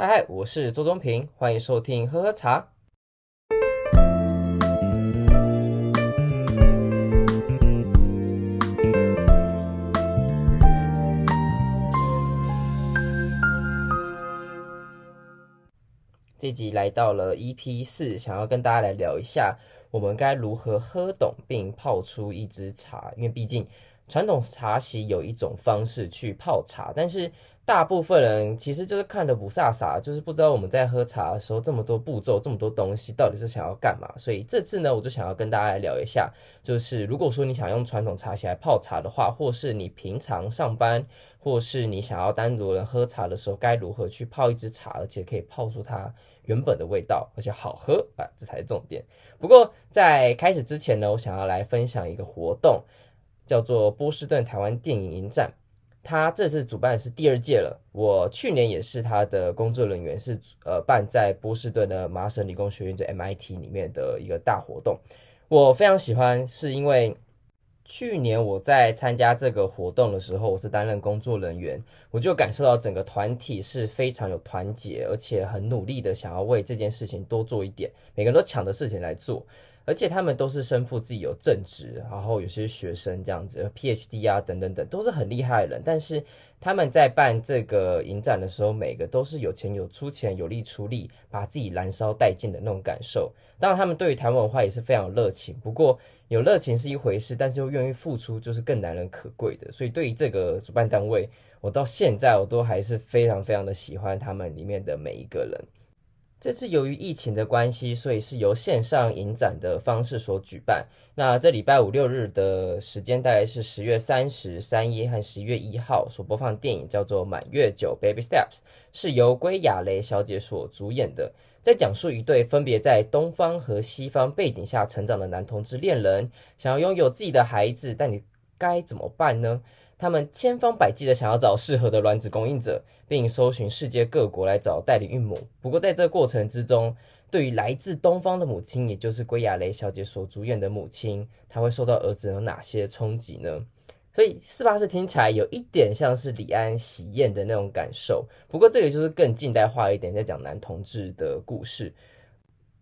嗨嗨，我是周中平，欢迎收听喝喝茶。这集来到了 EP 四，想要跟大家来聊一下，我们该如何喝懂并泡出一支茶。因为毕竟传统茶席有一种方式去泡茶，但是大部分人其实就是看的不飒飒，就是不知道我们在喝茶的时候这么多步骤、这么多东西到底是想要干嘛。所以这次呢，我就想要跟大家来聊一下，就是如果说你想用传统茶席来泡茶的话，或是你平常上班，或是你想要单独人喝茶的时候，该如何去泡一支茶，而且可以泡出它原本的味道，而且好喝啊，这才是重点。不过在开始之前呢，我想要来分享一个活动，叫做波士顿台湾电影影展。他这次主办是第二届了，我去年也是他的工作人员，是呃办在波士顿的麻省理工学院，就 MIT 里面的一个大活动。我非常喜欢，是因为去年我在参加这个活动的时候，我是担任工作人员，我就感受到整个团体是非常有团结，而且很努力的想要为这件事情多做一点，每个人都抢着事情来做。而且他们都是身负自己有正职，然后有些学生这样子，PhD 啊等等等，都是很厉害的人。但是他们在办这个影展的时候，每个都是有钱有出钱，有力出力，把自己燃烧殆尽的那种感受。当然，他们对于台湾文化也是非常有热情。不过有热情是一回事，但是又愿意付出，就是更难能可贵的。所以对于这个主办单位，我到现在我都还是非常非常的喜欢他们里面的每一个人。这次由于疫情的关系，所以是由线上影展的方式所举办。那这礼拜五六日的时间大概是十月三十、三一和十一月一号所播放电影叫做《满月酒 Baby Steps》，是由归亚蕾小姐所主演的，在讲述一对分别在东方和西方背景下成长的男同志恋人，想要拥有自己的孩子，但你该怎么办呢？他们千方百计的想要找适合的卵子供应者，并搜寻世界各国来找代理孕母。不过，在这个过程之中，对于来自东方的母亲，也就是归亚雷小姐所主演的母亲，她会受到儿子有哪些冲击呢？所以，是不是听起来有一点像是李安喜宴的那种感受？不过，这个就是更近代化一点，在讲男同志的故事，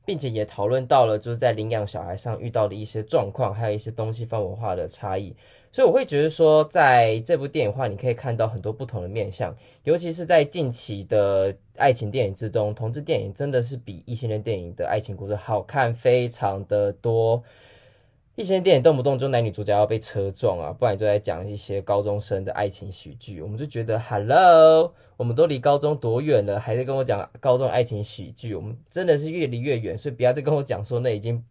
并且也讨论到了就是在领养小孩上遇到的一些状况，还有一些东西方文化的差异。所以我会觉得说，在这部电影话，你可以看到很多不同的面向，尤其是在近期的爱情电影之中，同志电影真的是比异性恋电影的爱情故事好看非常的多。异性恋电影动不动就男女主角要被车撞啊，不然就在讲一些高中生的爱情喜剧，我们就觉得，Hello，我们都离高中多远了，还在跟我讲高中爱情喜剧，我们真的是越离越远，所以不要再跟我讲说那已经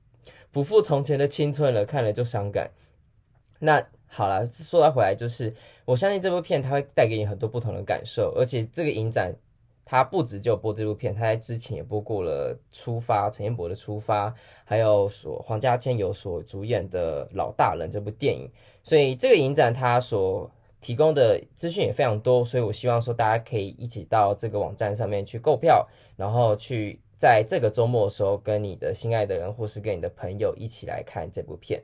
不复从前的青春了，看了就伤感。那。好了，说到回来，就是我相信这部片它会带给你很多不同的感受，而且这个影展它不止就播这部片，它在之前也播过了《出发》陈彦博的《出发》，还有所黄家千有所主演的《老大人》这部电影，所以这个影展它所提供的资讯也非常多，所以我希望说大家可以一起到这个网站上面去购票，然后去在这个周末的时候跟你的心爱的人或是跟你的朋友一起来看这部片。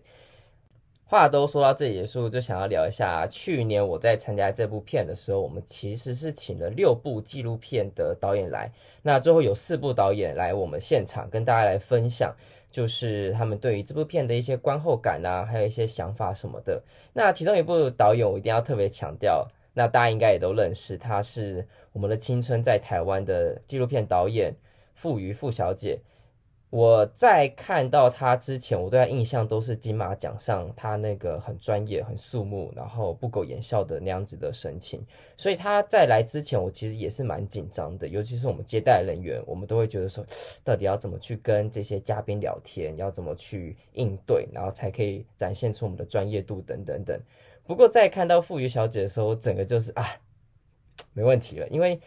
话都说到这里结束，就想要聊一下去年我在参加这部片的时候，我们其实是请了六部纪录片的导演来，那最后有四部导演来我们现场跟大家来分享，就是他们对于这部片的一些观后感啊，还有一些想法什么的。那其中一部导演我一定要特别强调，那大家应该也都认识，他是我们的青春在台湾的纪录片导演傅瑜傅小姐。我在看到他之前，我对他印象都是金马奖上他那个很专业、很肃穆，然后不苟言笑的那样子的神情。所以他在来之前，我其实也是蛮紧张的，尤其是我们接待人员，我们都会觉得说，到底要怎么去跟这些嘉宾聊天，要怎么去应对，然后才可以展现出我们的专业度等等等。不过在看到富余小姐的时候，整个就是 啊，没问题了，因为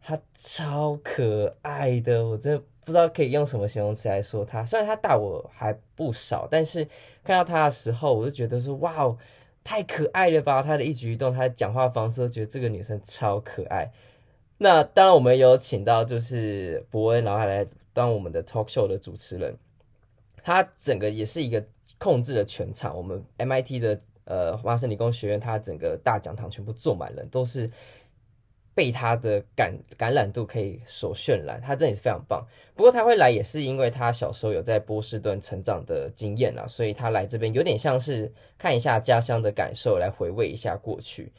她超可爱的，我真的。不知道可以用什么形容词来说她。虽然她大我还不少，但是看到她的时候，我就觉得说哇，太可爱了吧！她的一举一动，她的讲话方式，都觉得这个女生超可爱。那当然，我们有请到就是伯恩，然后还来当我们的 talk show 的主持人。他整个也是一个控制了全场。我们 MIT 的呃麻省理工学院，他整个大讲堂全部坐满了，都是。被他的感感染度可以所渲染，他真的是非常棒。不过他会来也是因为他小时候有在波士顿成长的经验啊，所以他来这边有点像是看一下家乡的感受，来回味一下过去。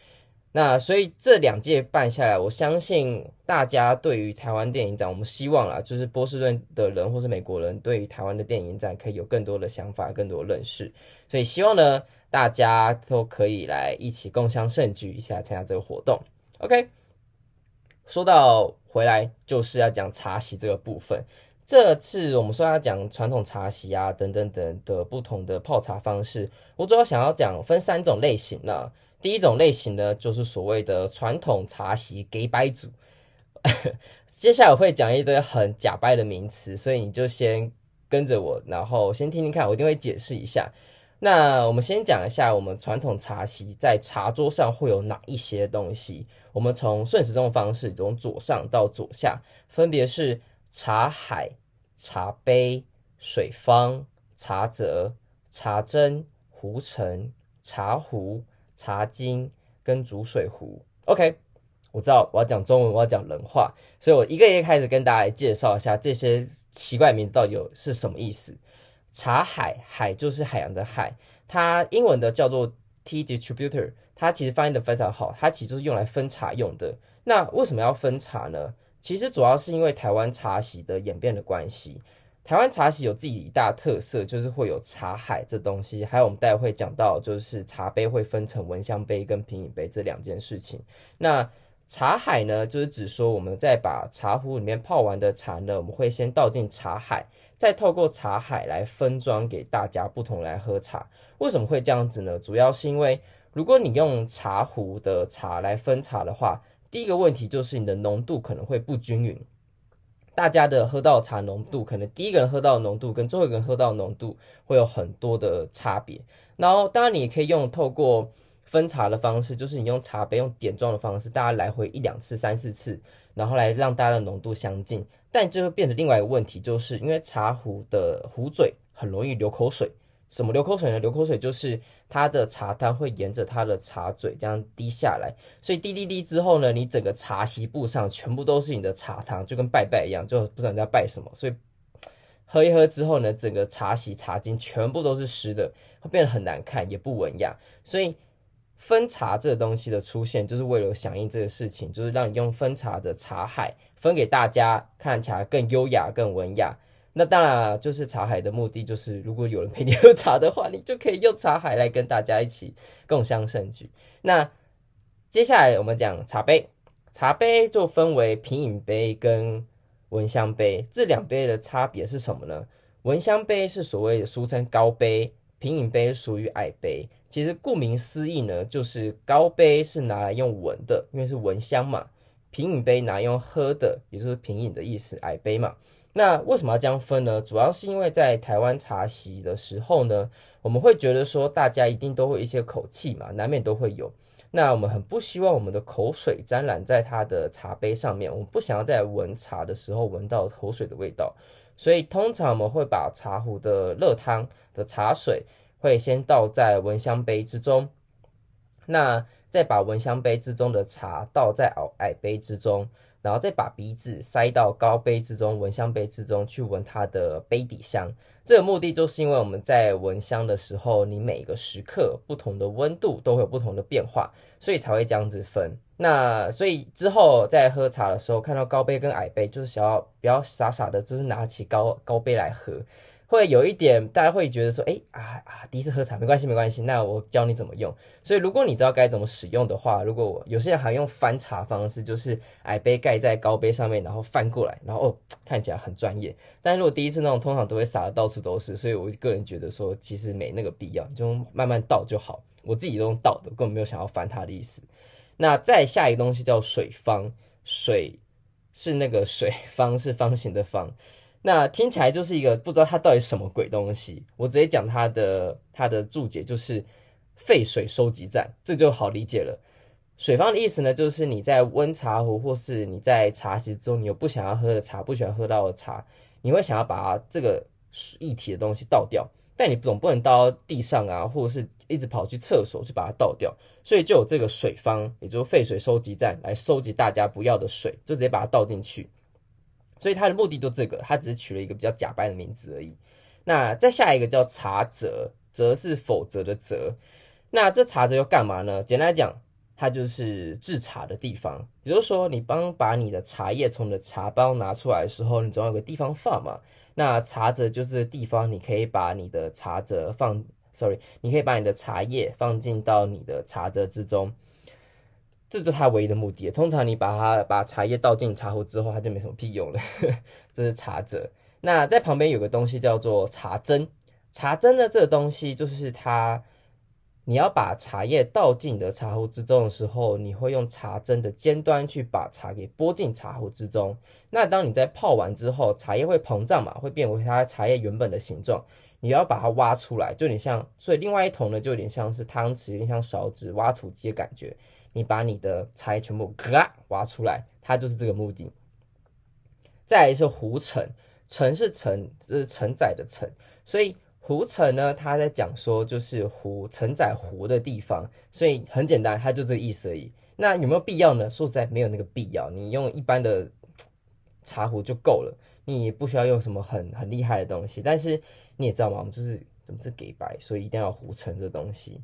那所以这两届办下来，我相信大家对于台湾电影展，我们希望啦，就是波士顿的人或是美国人对于台湾的电影展可以有更多的想法，更多的认识。所以希望呢，大家都可以来一起共襄盛举一下，参加这个活动。OK。说到回来，就是要讲茶席这个部分。这次我们说要讲传统茶席啊，等等等的不同的泡茶方式。我主要想要讲分三种类型呢。第一种类型呢，就是所谓的传统茶席给摆组。接下来我会讲一堆很假掰的名词，所以你就先跟着我，然后先听听看，我一定会解释一下。那我们先讲一下，我们传统茶席在茶桌上会有哪一些东西。我们从顺时钟方式，从左上到左下，分别是茶海、茶杯、水方、茶则、茶针、壶盛、茶壶、茶巾跟煮水壶。OK，我知道我要讲中文，我要讲人话，所以我一个一个开始跟大家来介绍一下这些奇怪名字到底有是什么意思。茶海，海就是海洋的海，它英文的叫做 tea distributor，它其实翻译的非常好，它其实就是用来分茶用的。那为什么要分茶呢？其实主要是因为台湾茶席的演变的关系。台湾茶席有自己一大特色，就是会有茶海这东西，还有我们待会会讲到，就是茶杯会分成闻香杯跟品饮杯这两件事情。那茶海呢，就是指说我们在把茶壶里面泡完的茶呢，我们会先倒进茶海。再透过茶海来分装给大家不同来喝茶，为什么会这样子呢？主要是因为如果你用茶壶的茶来分茶的话，第一个问题就是你的浓度可能会不均匀，大家的喝到茶浓度可能第一个人喝到的浓度跟最后一个人喝到的浓度会有很多的差别。然后当然你也可以用透过分茶的方式，就是你用茶杯用点状的方式，大家来回一两次、三四次，然后来让大家的浓度相近。但就会变成另外一个问题，就是因为茶壶的壶嘴很容易流口水。什么流口水呢？流口水就是它的茶汤会沿着它的茶嘴这样滴下来，所以滴滴滴之后呢，你整个茶席布上全部都是你的茶汤，就跟拜拜一样，就不知道你在拜什么。所以喝一喝之后呢，整个茶席茶巾全部都是湿的，会变得很难看，也不文雅。所以分茶这个东西的出现，就是为了响应这个事情，就是让你用分茶的茶海。分给大家，看起来更优雅、更文雅。那当然了，就是茶海的目的，就是如果有人陪你喝茶的话，你就可以用茶海来跟大家一起共襄盛举。那接下来我们讲茶杯，茶杯就分为品饮杯跟闻香杯，这两杯的差别是什么呢？闻香杯是所谓的俗称高杯，品饮杯属于矮杯。其实顾名思义呢，就是高杯是拿来用闻的，因为是闻香嘛。品饮杯拿用喝的，也就是品饮的意思，矮杯嘛。那为什么要这样分呢？主要是因为在台湾茶席的时候呢，我们会觉得说大家一定都会一些口气嘛，难免都会有。那我们很不希望我们的口水沾染在它的茶杯上面，我们不想要在闻茶的时候闻到口水的味道，所以通常我们会把茶壶的热汤的茶水会先倒在闻香杯之中。那再把闻香杯之中的茶倒在矮杯之中，然后再把鼻子塞到高杯之中、闻香杯之中去闻它的杯底香。这个目的就是因为我们在闻香的时候，你每个时刻不同的温度都会有不同的变化，所以才会这样子分。那所以之后在喝茶的时候，看到高杯跟矮杯，就是想要不要傻傻的，就是拿起高高杯来喝。会有一点，大家会觉得说，哎啊啊，第一次喝茶没关系，没关系。那我教你怎么用。所以如果你知道该怎么使用的话，如果我有些人还用翻茶方式，就是矮杯盖在高杯上面，然后翻过来，然后哦看起来很专业。但如果第一次那种，通常都会洒的到处都是。所以我个人觉得说，其实没那个必要，就慢慢倒就好。我自己都用倒的，根本没有想要翻它的意思。那再下一个东西叫水方，水是那个水，方是方形的方。那听起来就是一个不知道它到底什么鬼东西，我直接讲它的它的注解就是废水收集站，这就好理解了。水方的意思呢，就是你在温茶壶或是你在茶席中，你有不想要喝的茶，不喜欢喝到的茶，你会想要把这个液体的东西倒掉。但你总不能倒到地上啊，或者是一直跑去厕所去把它倒掉，所以就有这个水方，也就是废水收集站来收集大家不要的水，就直接把它倒进去。所以它的目的就这个，它只是取了一个比较假扮的名字而已。那再下一个叫茶则，则是否则的则。那这茶则要干嘛呢？简单来讲，它就是制茶的地方。也就是说，你帮把你的茶叶从你的茶包拿出来的时候，你总要有个地方放嘛。那茶则就是地方，你可以把你的茶则放，sorry，你可以把你的茶叶放进到你的茶则之中，这就是它唯一的目的。通常你把它把茶叶倒进茶壶之后，它就没什么屁用了。这是茶则。那在旁边有个东西叫做茶针，茶针的这个东西就是它。你要把茶叶倒进你的茶壶之中的时候，你会用茶针的尖端去把茶给拨进茶壶之中。那当你在泡完之后，茶叶会膨胀嘛，会变为它茶叶原本的形状。你要把它挖出来，就有点像，所以另外一头呢，就有点像是汤匙，有点像勺子挖土机的感觉。你把你的茶叶全部嘎挖出来，它就是这个目的。再来是壶承，承是承，这是承载的承，所以。壶承呢，他在讲说就是壶承载壶的地方，所以很简单，它就这个意思而已。那有没有必要呢？说实在没有那个必要，你用一般的茶壶就够了，你也不需要用什么很很厉害的东西。但是你也知道嘛，我们就是怎么是给白，所以一定要壶承这东西。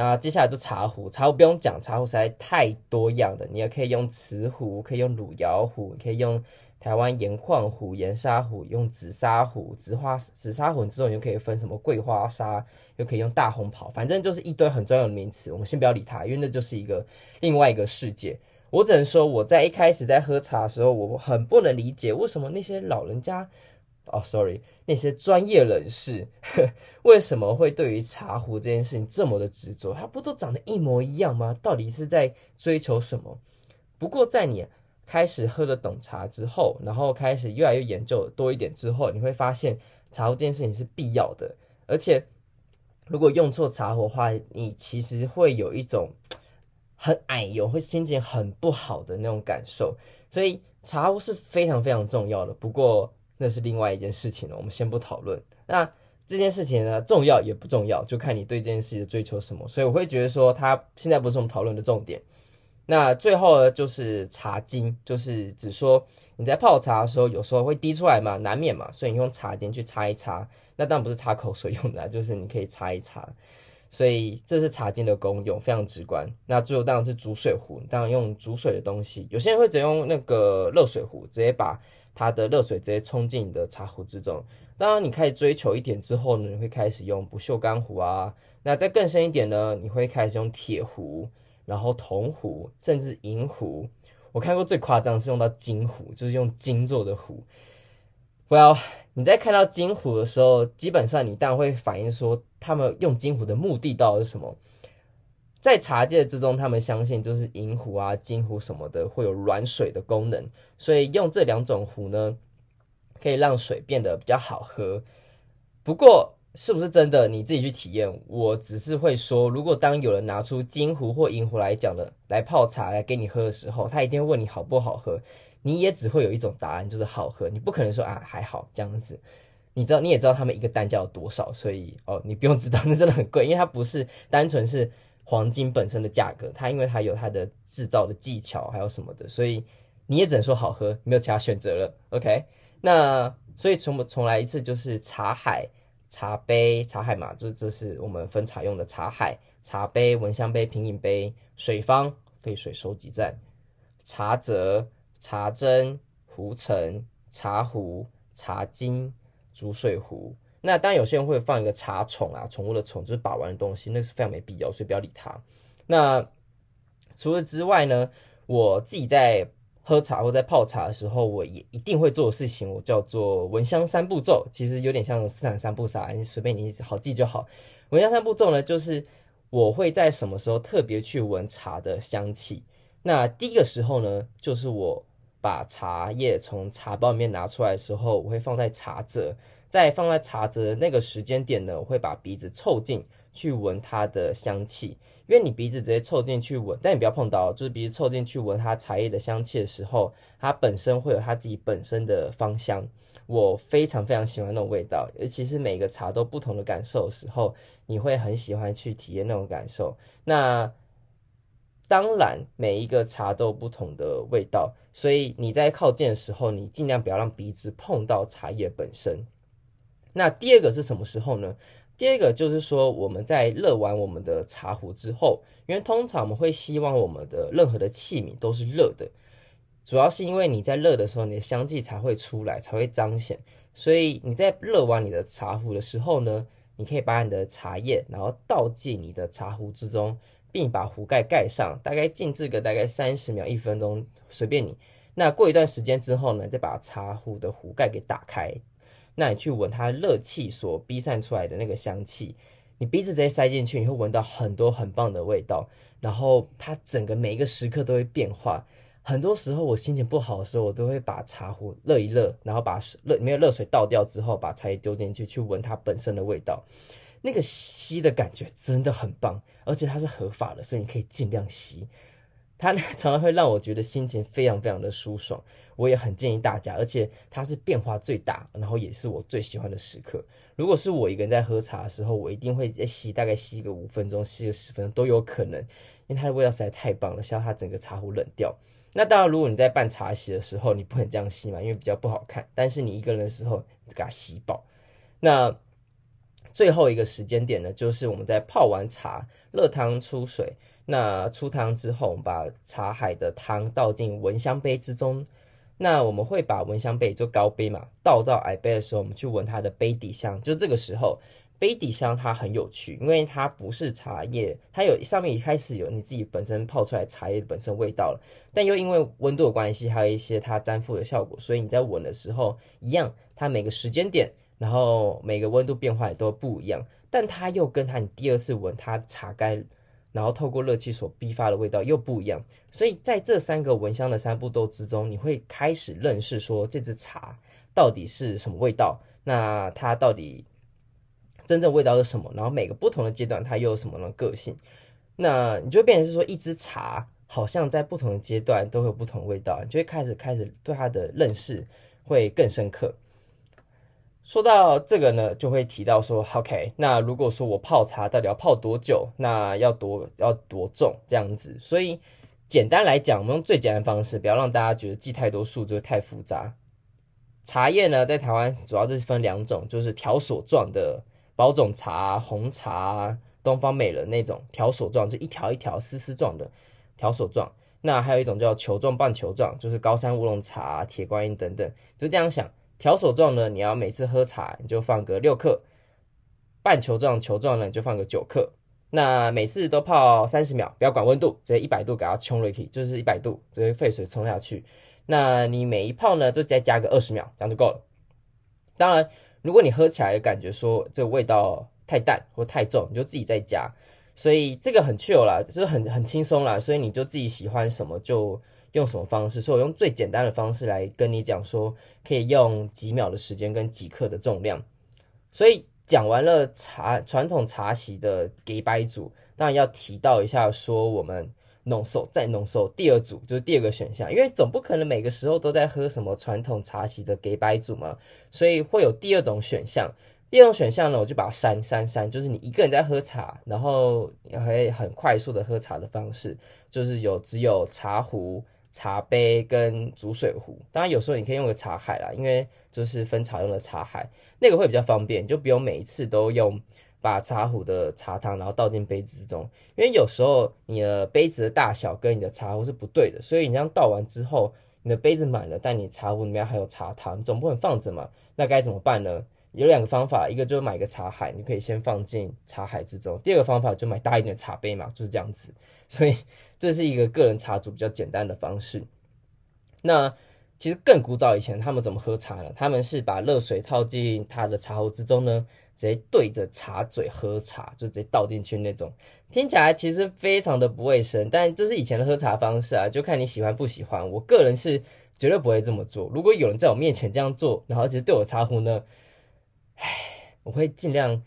那接下来就茶壶，茶壶不用讲，茶壶实在太多样了，你也可以用瓷壶，可以用汝窑壶，可以用。台湾盐矿壶、盐沙壶，用紫砂壶、紫花紫砂壶之后，你就可以分什么桂花砂，又可以用大红袍，反正就是一堆很专有的名词。我们先不要理它，因为那就是一个另外一个世界。我只能说，我在一开始在喝茶的时候，我很不能理解为什么那些老人家，哦，sorry，那些专业人士，呵，为什么会对于茶壶这件事情这么的执着？它不都长得一模一样吗？到底是在追求什么？不过在你。开始喝了懂茶之后，然后开始越来越研究多一点之后，你会发现茶壶这件事情是必要的。而且，如果用错茶壶的话，你其实会有一种很矮油，会心情很不好的那种感受。所以，茶壶是非常非常重要的。不过，那是另外一件事情了，我们先不讨论。那这件事情呢，重要也不重要，就看你对这件事情的追求什么。所以，我会觉得说，它现在不是我们讨论的重点。那最后呢，就是茶巾，就是只说你在泡茶的时候，有时候会滴出来嘛，难免嘛，所以你用茶巾去擦一擦。那当然不是擦口水用的，就是你可以擦一擦。所以这是茶巾的功用，非常直观。那最后当然是煮水壶，当然用煮水的东西。有些人会直接用那个热水壶，直接把它的热水直接冲进你的茶壶之中。当然你开始追求一点之后呢，你会开始用不锈钢壶啊。那再更深一点呢，你会开始用铁壶。然后铜壶，甚至银壶，我看过最夸张是用到金壶，就是用金做的壶。Well，你在看到金壶的时候，基本上你当然会反映说，他们用金壶的目的到底是什么？在茶界之中，他们相信就是银壶啊、金壶什么的会有软水的功能，所以用这两种壶呢，可以让水变得比较好喝。不过，是不是真的？你自己去体验。我只是会说，如果当有人拿出金壶或银壶来讲的来泡茶来给你喝的时候，他一定会问你好不好喝。你也只会有一种答案，就是好喝。你不可能说啊还好这样子。你知道，你也知道他们一个单价有多少，所以哦，你不用知道，那真的很贵，因为它不是单纯是黄金本身的价格，它因为它有它的制造的技巧还有什么的，所以你也只能说好喝，没有其他选择了。OK，那所以重重来一次，就是茶海。茶杯、茶海嘛，这这是我们分茶用的茶海、茶杯、闻香杯、品饮杯、水方、废水收集站、茶则、茶针、壶承、茶壶、茶巾、煮水壶。那当然有些人会放一个茶宠啊，宠物的宠就是把玩的东西，那是非常没必要，所以不要理它。那除了之外呢，我自己在。喝茶或在泡茶的时候，我也一定会做的事情，我叫做闻香三步骤。其实有点像斯坦三步煞，你随便你好记就好。闻香三步骤呢，就是我会在什么时候特别去闻茶的香气。那第一个时候呢，就是我把茶叶从茶包里面拿出来的时候，我会放在茶则。在放在茶则那个时间点呢，我会把鼻子凑近去闻它的香气。因为你鼻子直接凑进去闻，但你不要碰到，就是鼻子凑进去闻它茶叶的香气的时候，它本身会有它自己本身的芳香。我非常非常喜欢那种味道，尤其是每个茶都不同的感受的时候，你会很喜欢去体验那种感受。那当然，每一个茶都有不同的味道，所以你在靠近的时候，你尽量不要让鼻子碰到茶叶本身。那第二个是什么时候呢？第二个就是说，我们在热完我们的茶壶之后，因为通常我们会希望我们的任何的器皿都是热的，主要是因为你在热的时候，你的香气才会出来，才会彰显。所以你在热完你的茶壶的时候呢，你可以把你的茶叶然后倒进你的茶壶之中，并把壶盖盖上，大概静置个大概三十秒、一分钟，随便你。那过一段时间之后呢，再把茶壶的壶盖给打开。那你去闻它热气所逼散出来的那个香气，你鼻子直接塞进去，你会闻到很多很棒的味道。然后它整个每一个时刻都会变化。很多时候我心情不好的时候，我都会把茶壶热一热，然后把热里面热水倒掉之后，把茶叶丢进去，去闻它本身的味道。那个吸的感觉真的很棒，而且它是合法的，所以你可以尽量吸。它 常常会让我觉得心情非常非常的舒爽，我也很建议大家，而且它是变化最大，然后也是我最喜欢的时刻。如果是我一个人在喝茶的时候，我一定会吸，大概吸个五分钟，吸个十分钟都有可能，因为它的味道实在太棒了，需要它整个茶壶冷掉。那当然，如果你在办茶席的时候，你不能这样吸嘛，因为比较不好看。但是你一个人的时候，就给它吸饱。那最后一个时间点呢，就是我们在泡完茶，热汤出水。那出汤之后，我们把茶海的汤倒进闻香杯之中。那我们会把闻香杯就高杯嘛，倒到矮杯的时候，我们去闻它的杯底香。就这个时候，杯底香它很有趣，因为它不是茶叶，它有上面一开始有你自己本身泡出来茶叶本身味道了，但又因为温度的关系，还有一些它粘附的效果，所以你在闻的时候一样，它每个时间点，然后每个温度变化也都不一样，但它又跟它你第二次闻它茶干。然后透过热气所逼发的味道又不一样，所以在这三个闻香的三步骤之中，你会开始认识说这支茶到底是什么味道，那它到底真正味道是什么？然后每个不同的阶段它又有什么样的个性？那你就变成是说一支茶好像在不同的阶段都会有不同的味道，你就会开始开始对它的认识会更深刻。说到这个呢，就会提到说，OK，那如果说我泡茶到底要泡多久，那要多要多重这样子。所以简单来讲，我们用最简单的方式，不要让大家觉得记太多数就会太复杂。茶叶呢，在台湾主要就是分两种，就是条索状的宝种茶、红茶、东方美人那种条索状，就一条一条丝丝状的条索状。那还有一种叫球状、半球状，就是高山乌龙茶、铁观音等等，就这样想。条索状呢，你要每次喝茶你就放个六克；半球状、球状呢，你就放个九克。那每次都泡三十秒，不要管温度，直接一百度给它冲进去，就是一百度直接沸水冲下去。那你每一泡呢，就再加个二十秒，这样就够了。当然，如果你喝起来感觉说这个味道太淡或太重，你就自己再加。所以这个很 chill 啦，就是很很轻松啦，所以你就自己喜欢什么就。用什么方式？所以我用最简单的方式来跟你讲，说可以用几秒的时间跟几克的重量。所以讲完了茶传统茶席的给白组，当然要提到一下，说我们浓缩再浓缩第二组就是第二个选项，因为总不可能每个时候都在喝什么传统茶席的给白组嘛，所以会有第二种选项。第二种选项呢，我就把它删删删，就是你一个人在喝茶，然后也会很快速的喝茶的方式，就是有只有茶壶。茶杯跟煮水壶，当然有时候你可以用个茶海啦，因为就是分茶用的茶海，那个会比较方便，就不用每一次都用把茶壶的茶汤然后倒进杯子之中，因为有时候你的杯子的大小跟你的茶壶是不对的，所以你这样倒完之后，你的杯子满了，但你茶壶里面还有茶汤，总不能放着嘛，那该怎么办呢？有两个方法，一个就是买个茶海，你可以先放进茶海之中；第二个方法就买大一点的茶杯嘛，就是这样子。所以这是一个个人茶煮比较简单的方式。那其实更古早以前他们怎么喝茶呢？他们是把热水套进他的茶壶之中呢，直接对着茶嘴喝茶，就直接倒进去那种。听起来其实非常的不卫生，但这是以前的喝茶方式啊，就看你喜欢不喜欢。我个人是绝对不会这么做。如果有人在我面前这样做，然后其实对我茶壶呢，唉，我会尽量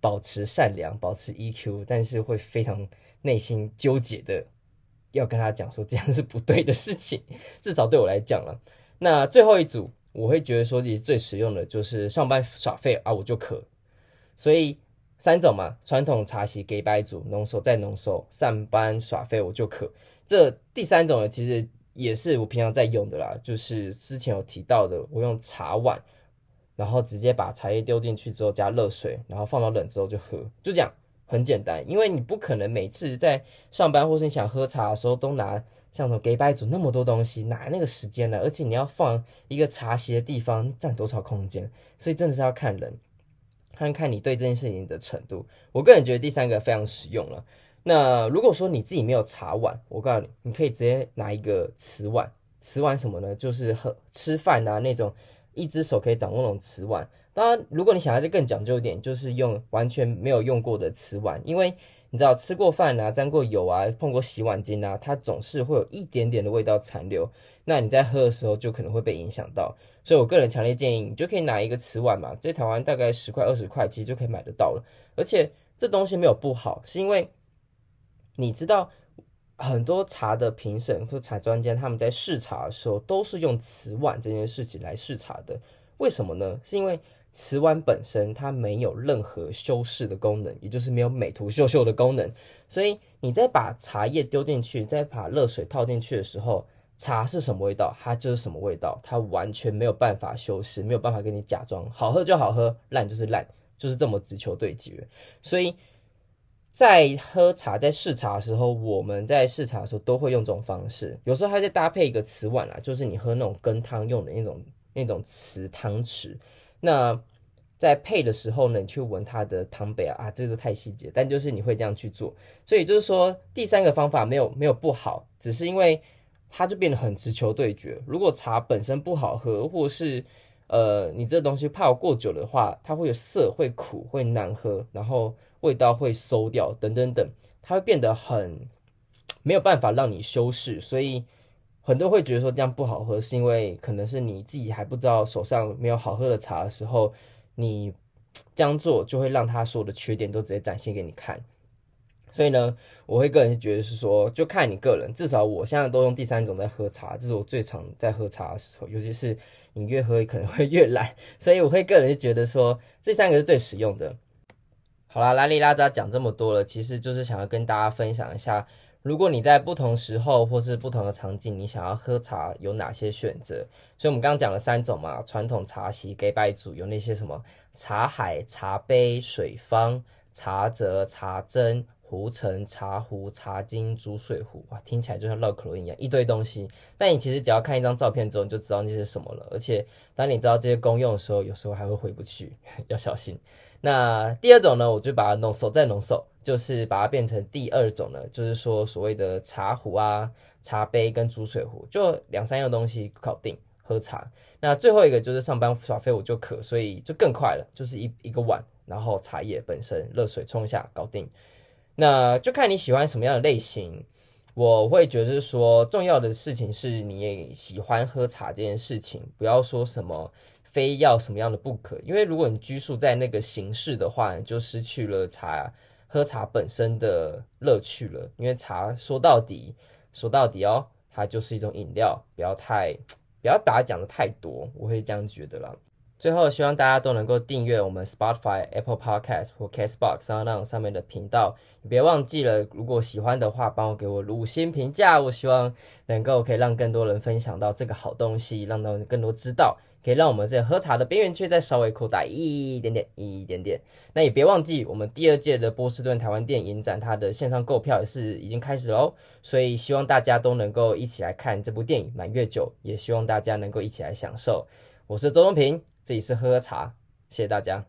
保持善良，保持 EQ，但是会非常内心纠结的，要跟他讲说这样是不对的事情。至少对我来讲了。那最后一组，我会觉得说自己最实用的就是上班耍废啊，我就渴。所以三种嘛，传统茶席给白组，浓缩再浓缩，上班耍废我就渴。这第三种，其实也是我平常在用的啦，就是之前有提到的，我用茶碗。然后直接把茶叶丢进去之后加热水，然后放到冷之后就喝，就这样，很简单。因为你不可能每次在上班或是你想喝茶的时候都拿像什么给白煮那么多东西，哪那个时间呢？而且你要放一个茶席的地方占多少空间，所以真的是要看人，看看你对这件事情的程度。我个人觉得第三个非常实用了。那如果说你自己没有茶碗，我告诉你，你可以直接拿一个瓷碗，瓷碗什么呢？就是喝吃饭啊那种。一只手可以掌握那种瓷碗，当然，如果你想要再更讲究一点，就是用完全没有用过的瓷碗，因为你知道吃过饭啊、沾过油啊、碰过洗碗巾啊，它总是会有一点点的味道残留，那你在喝的时候就可能会被影响到。所以我个人强烈建议，你就可以拿一个瓷碗嘛，在台湾大概十块二十块，其实就可以买得到了。而且这东西没有不好，是因为你知道。很多茶的评审或茶专家，他们在试茶的时候都是用瓷碗这件事情来试茶的。为什么呢？是因为瓷碗本身它没有任何修饰的功能，也就是没有美图秀秀的功能。所以你在把茶叶丢进去，再把热水套进去的时候，茶是什么味道，它就是什么味道，它完全没有办法修饰，没有办法给你假装好喝就好喝，烂就是烂，就是这么直球对决。所以。在喝茶，在试茶的时候，我们在试茶的时候都会用这种方式，有时候还在搭配一个瓷碗啦，就是你喝那种羹汤用的那种那种瓷汤匙。那在配的时候呢，你去闻它的汤杯啊，啊，这个太细节，但就是你会这样去做。所以就是说，第三个方法没有没有不好，只是因为它就变得很直球对决。如果茶本身不好喝，或是呃你这东西泡过久的话，它会有涩、会苦、会难喝，然后。味道会馊掉，等等等，它会变得很没有办法让你修饰，所以很多人会觉得说这样不好喝，是因为可能是你自己还不知道手上没有好喝的茶的时候，你这样做就会让它所有的缺点都直接展现给你看。所以呢，我会个人觉得是说，就看你个人，至少我现在都用第三种在喝茶，这是我最常在喝茶的时候，尤其是你越喝可能会越懒，所以我会个人觉得说这三个是最实用的。好啦，拉里拉扎讲这么多了，其实就是想要跟大家分享一下，如果你在不同时候或是不同的场景，你想要喝茶有哪些选择？所以我们刚刚讲了三种嘛，传统茶席给拜组有那些什么茶海、茶杯、水方、茶则、茶针、壶盛、茶壶、茶巾、煮水壶，哇，听起来就像绕口令一样，一堆东西。但你其实只要看一张照片之后，你就知道那是什么了。而且当你知道这些功用的时候，有时候还会回不去，要小心。那第二种呢，我就把它浓缩再浓缩，就是把它变成第二种呢，就是说所谓的茶壶啊、茶杯跟煮水壶，就两三样东西搞定喝茶。那最后一个就是上班耍废我就渴，所以就更快了，就是一一个碗，然后茶叶本身热水冲一下搞定。那就看你喜欢什么样的类型。我会觉得说，重要的事情是你也喜欢喝茶这件事情，不要说什么。非要什么样的不可？因为如果你拘束在那个形式的话，就失去了茶喝茶本身的乐趣了。因为茶说到底，说到底哦，它就是一种饮料，不要太不要把它讲得太多，我会这样觉得啦。最后，希望大家都能够订阅我们 Spotify、Apple Podcast 或 Castbox 啊那上面的频道。别忘记了，如果喜欢的话，帮我给我五星评价。我希望能够可以让更多人分享到这个好东西，让到更多知道。可以让我们这喝茶的边缘区再稍微扩大一点点，一点点。那也别忘记，我们第二届的波士顿台湾电影展，它的线上购票也是已经开始喽。所以希望大家都能够一起来看这部电影《满月酒》，也希望大家能够一起来享受。我是周东平，这里是喝喝茶，谢谢大家。